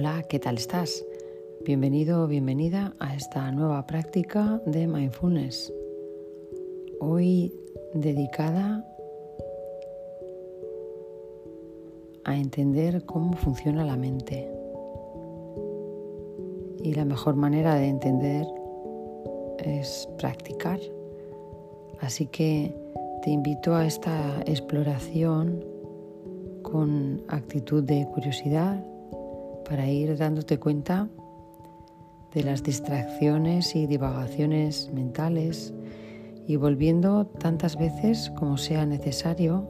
Hola, ¿qué tal estás? Bienvenido o bienvenida a esta nueva práctica de mindfulness. Hoy dedicada a entender cómo funciona la mente. Y la mejor manera de entender es practicar. Así que te invito a esta exploración con actitud de curiosidad para ir dándote cuenta de las distracciones y divagaciones mentales y volviendo tantas veces como sea necesario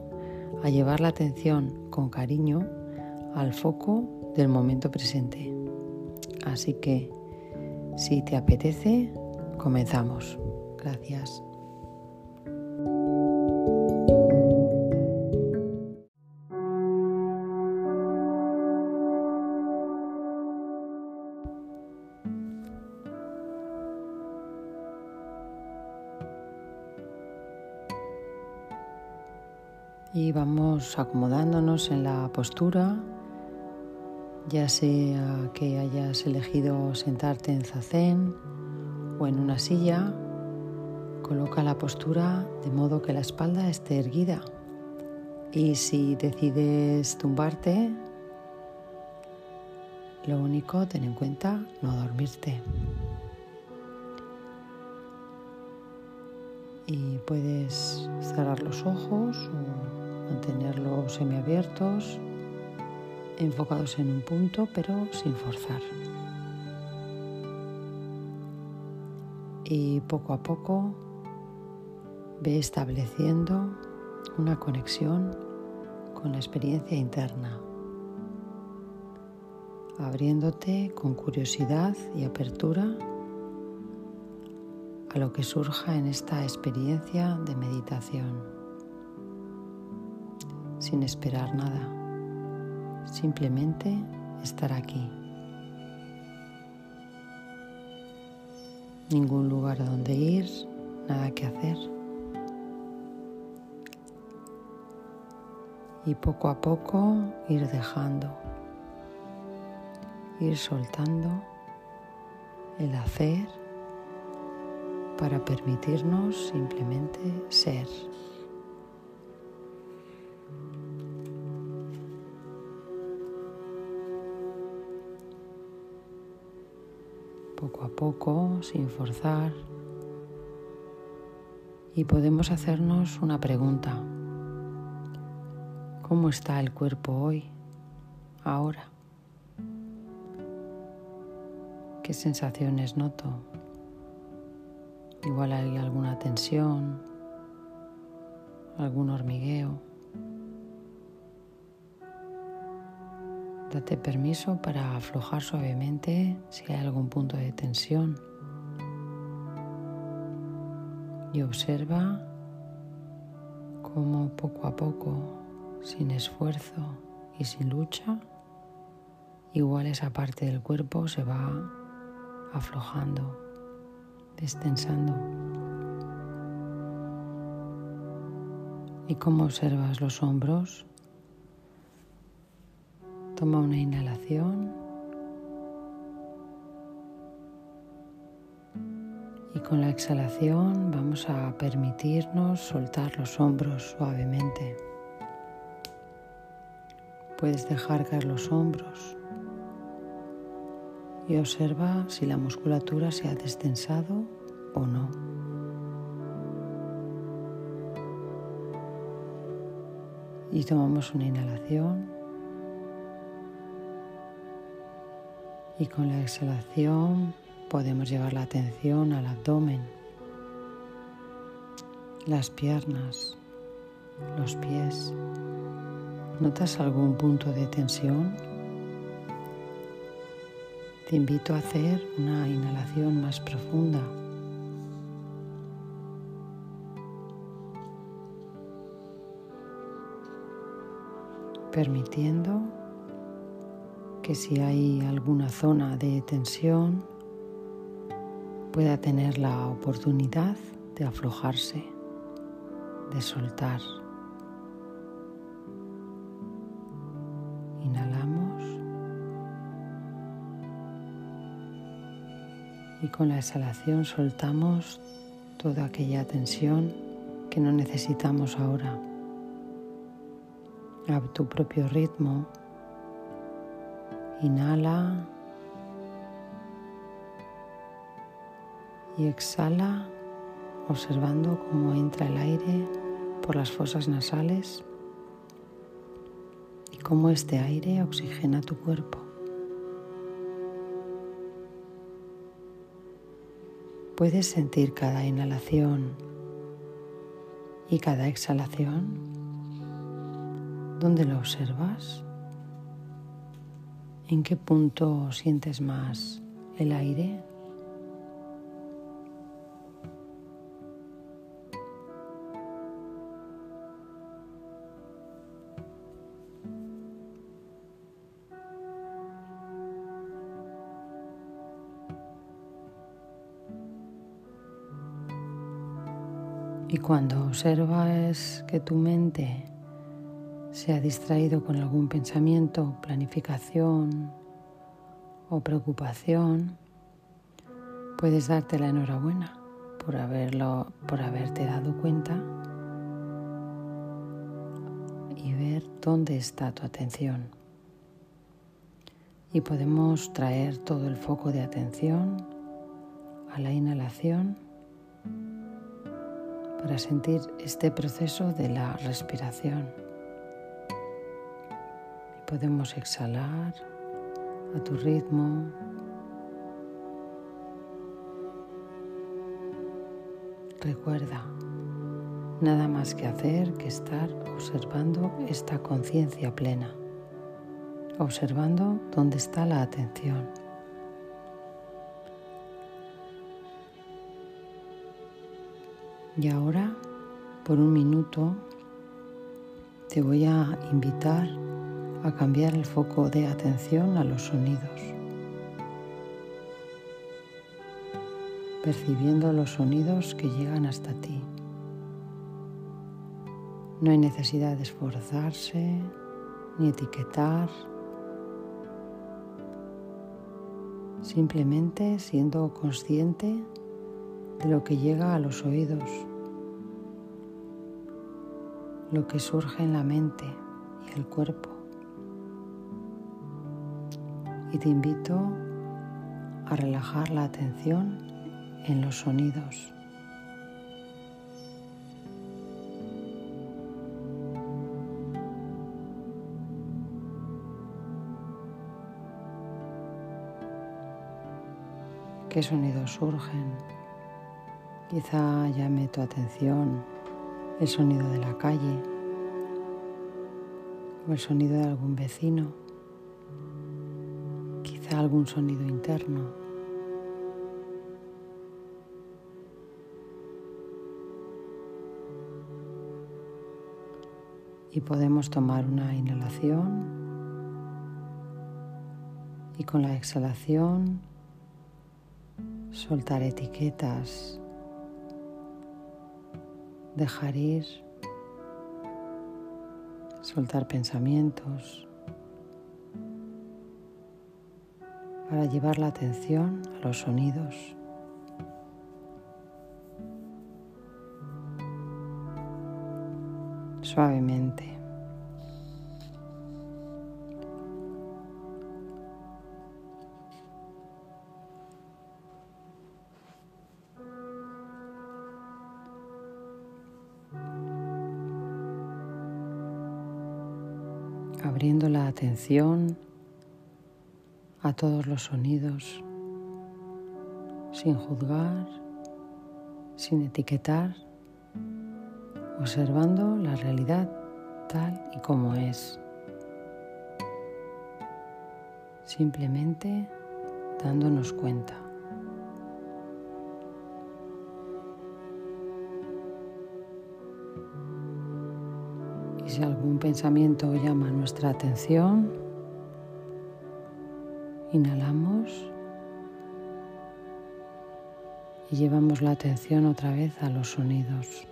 a llevar la atención con cariño al foco del momento presente. Así que, si te apetece, comenzamos. Gracias. Acomodándonos en la postura, ya sea que hayas elegido sentarte en zazen o en una silla, coloca la postura de modo que la espalda esté erguida. Y si decides tumbarte, lo único, ten en cuenta no dormirte. Y puedes cerrar los ojos o mantenerlos semiabiertos, enfocados en un punto, pero sin forzar. Y poco a poco ve estableciendo una conexión con la experiencia interna, abriéndote con curiosidad y apertura a lo que surja en esta experiencia de meditación sin esperar nada, simplemente estar aquí. Ningún lugar donde ir, nada que hacer. Y poco a poco ir dejando, ir soltando el hacer para permitirnos simplemente ser. Poco a poco, sin forzar. Y podemos hacernos una pregunta. ¿Cómo está el cuerpo hoy, ahora? ¿Qué sensaciones noto? Igual hay alguna tensión, algún hormigueo. Date permiso para aflojar suavemente si hay algún punto de tensión. Y observa cómo poco a poco, sin esfuerzo y sin lucha, igual esa parte del cuerpo se va aflojando, destensando. ¿Y cómo observas los hombros? Toma una inhalación y con la exhalación vamos a permitirnos soltar los hombros suavemente. Puedes dejar caer los hombros y observa si la musculatura se ha destensado o no. Y tomamos una inhalación. Y con la exhalación podemos llevar la atención al abdomen, las piernas, los pies. ¿Notas algún punto de tensión? Te invito a hacer una inhalación más profunda. Permitiendo que si hay alguna zona de tensión pueda tener la oportunidad de aflojarse, de soltar. Inhalamos Y con la exhalación soltamos toda aquella tensión que no necesitamos ahora. A tu propio ritmo, inhala y exhala observando cómo entra el aire por las fosas nasales y cómo este aire oxigena tu cuerpo. Puedes sentir cada inhalación y cada exhalación. ¿Dónde lo observas? ¿En qué punto sientes más el aire? Y cuando observas que tu mente se ha distraído con algún pensamiento, planificación o preocupación, puedes darte la enhorabuena por haberlo, por haberte dado cuenta y ver dónde está tu atención. Y podemos traer todo el foco de atención a la inhalación para sentir este proceso de la respiración. Podemos exhalar a tu ritmo. Recuerda, nada más que hacer que estar observando esta conciencia plena, observando dónde está la atención. Y ahora, por un minuto, te voy a invitar a cambiar el foco de atención a los sonidos, percibiendo los sonidos que llegan hasta ti. No hay necesidad de esforzarse ni etiquetar, simplemente siendo consciente de lo que llega a los oídos, lo que surge en la mente y el cuerpo. Y te invito a relajar la atención en los sonidos. ¿Qué sonidos surgen? Quizá llame tu atención el sonido de la calle o el sonido de algún vecino, quizá algún sonido interno. Y podemos tomar una inhalación y con la exhalación soltar etiquetas dejar ir, soltar pensamientos, para llevar la atención a los sonidos. Suavemente. abriendo la atención a todos los sonidos, sin juzgar, sin etiquetar, observando la realidad tal y como es. Simplemente dándonos cuenta. si algún pensamiento llama nuestra atención, inhalamos y llevamos la atención otra vez a los sonidos.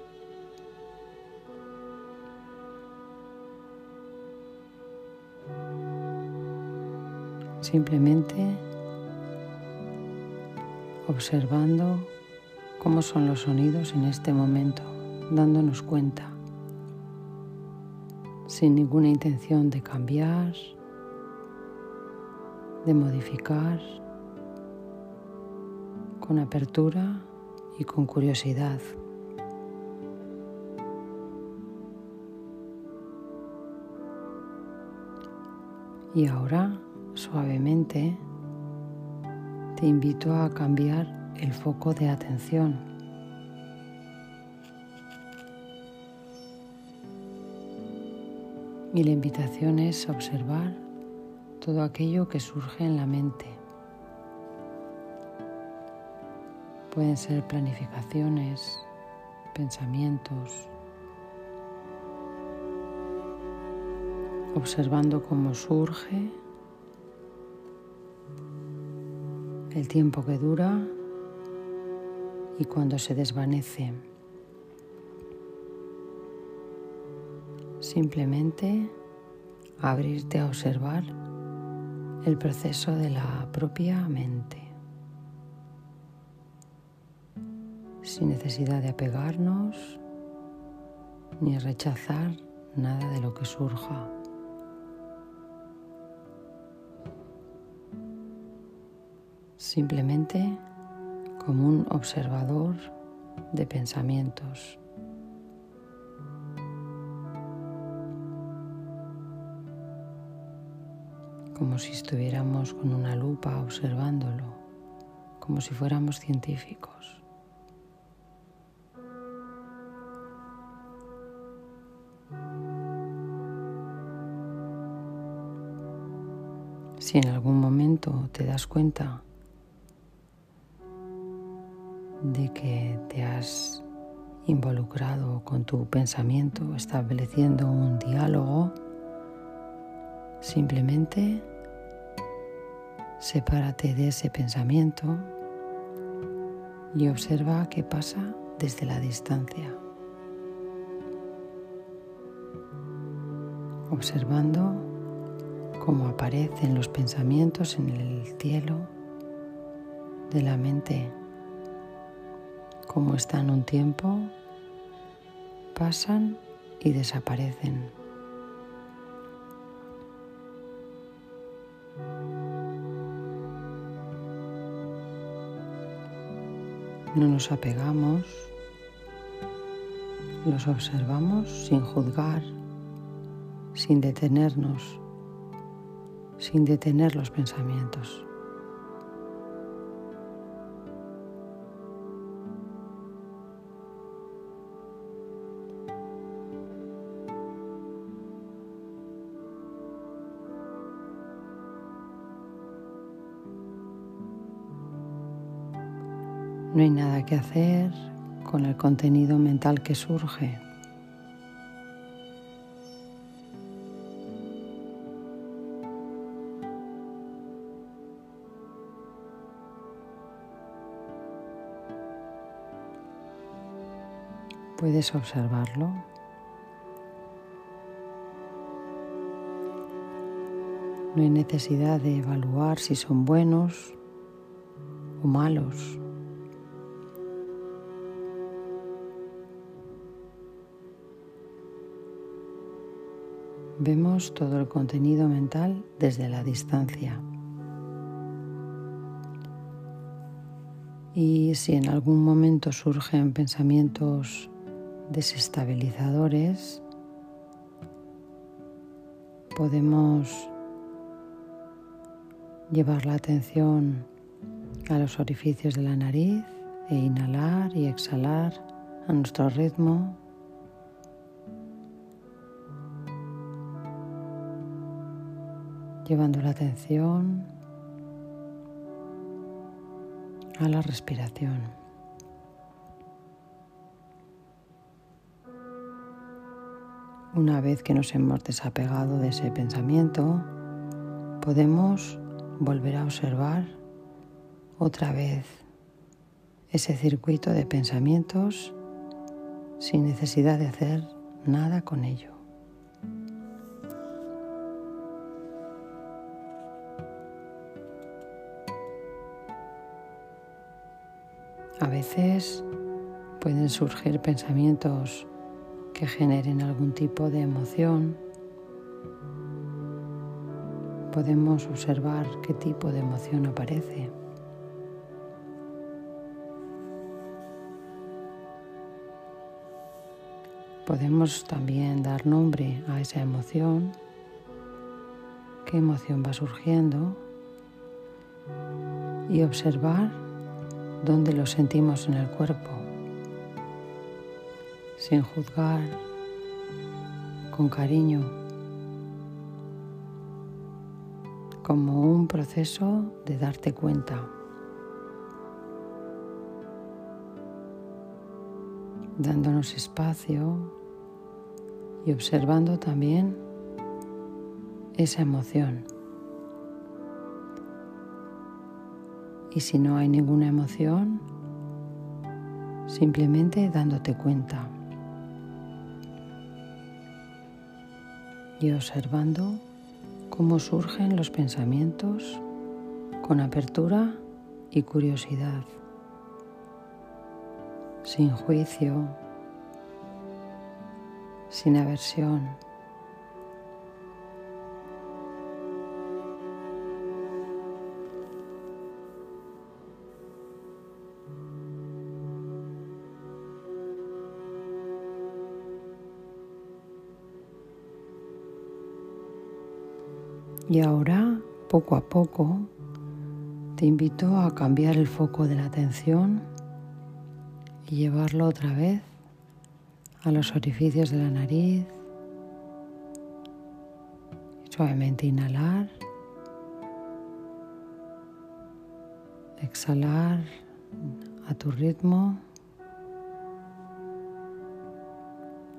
Simplemente observando cómo son los sonidos en este momento, dándonos cuenta, sin ninguna intención de cambiar, de modificar, con apertura y con curiosidad. Y ahora, suavemente, te invito a cambiar el foco de atención. Y la invitación es observar todo aquello que surge en la mente. Pueden ser planificaciones, pensamientos, observando cómo surge, el tiempo que dura y cuando se desvanece. Simplemente abrirte a observar el proceso de la propia mente, sin necesidad de apegarnos ni rechazar nada de lo que surja. simplemente como un observador de pensamientos. Como si estuviéramos con una lupa observándolo, como si fuéramos científicos. Si en algún momento te das cuenta de que te has involucrado con tu pensamiento, estableciendo un diálogo, simplemente sepárate de ese pensamiento y observa qué pasa desde la distancia. Observando cómo aparecen los pensamientos en el cielo de la mente como están un tiempo, pasan y desaparecen. No nos apegamos, los observamos sin juzgar, sin detenernos, sin detener los pensamientos. No hay nada que hacer con el contenido mental que surge. Puedes observarlo. No hay necesidad de evaluar si son buenos o malos. Vemos todo el contenido mental desde la distancia. Y si en algún momento surgen pensamientos desestabilizadores, podemos llevar la atención a los orificios de la nariz e inhalar y exhalar a nuestro ritmo llevando la atención a la respiración. Una vez que nos hemos desapegado de ese pensamiento, podemos volver a observar otra vez ese circuito de pensamientos sin necesidad de hacer nada con ello. A veces pueden surgir pensamientos que generen algún tipo de emoción. Podemos observar qué tipo de emoción aparece. Podemos también dar nombre a esa emoción, qué emoción va surgiendo y observar dónde lo sentimos en el cuerpo, sin juzgar, con cariño, como un proceso de darte cuenta. dándonos espacio y observando también esa emoción. Y si no hay ninguna emoción, simplemente dándote cuenta y observando cómo surgen los pensamientos con apertura y curiosidad, sin juicio, sin aversión. Y ahora, poco a poco, te invito a cambiar el foco de la atención y llevarlo otra vez a los orificios de la nariz. Suavemente inhalar. Exhalar a tu ritmo.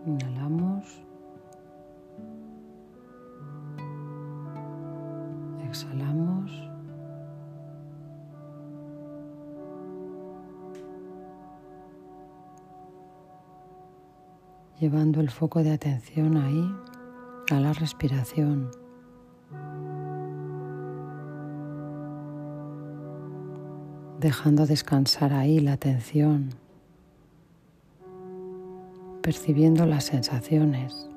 Inhalamos. Exhalamos. llevando el foco de atención ahí a la respiración. Dejando descansar ahí la atención, percibiendo las sensaciones,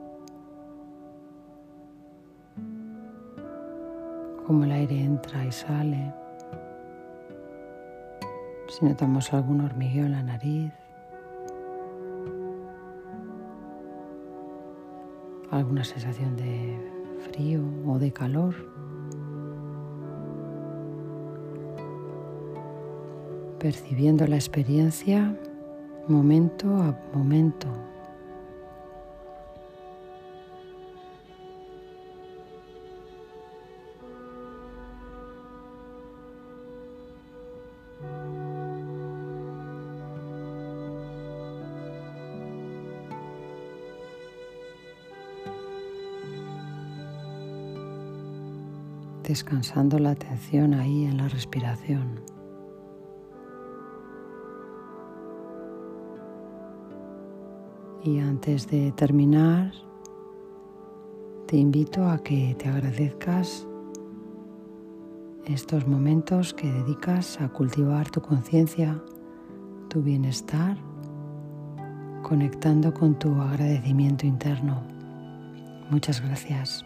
como el aire entra y sale, si notamos algún hormigueo en la nariz. alguna sensación de frío o de calor. Percibiendo la experiencia momento a momento. Descansando la atención ahí en la respiración. Y antes de terminar, te invito a que te agradezcas estos momentos que dedicas a cultivar tu conciencia, tu bienestar, conectando con tu agradecimiento interno. Muchas gracias.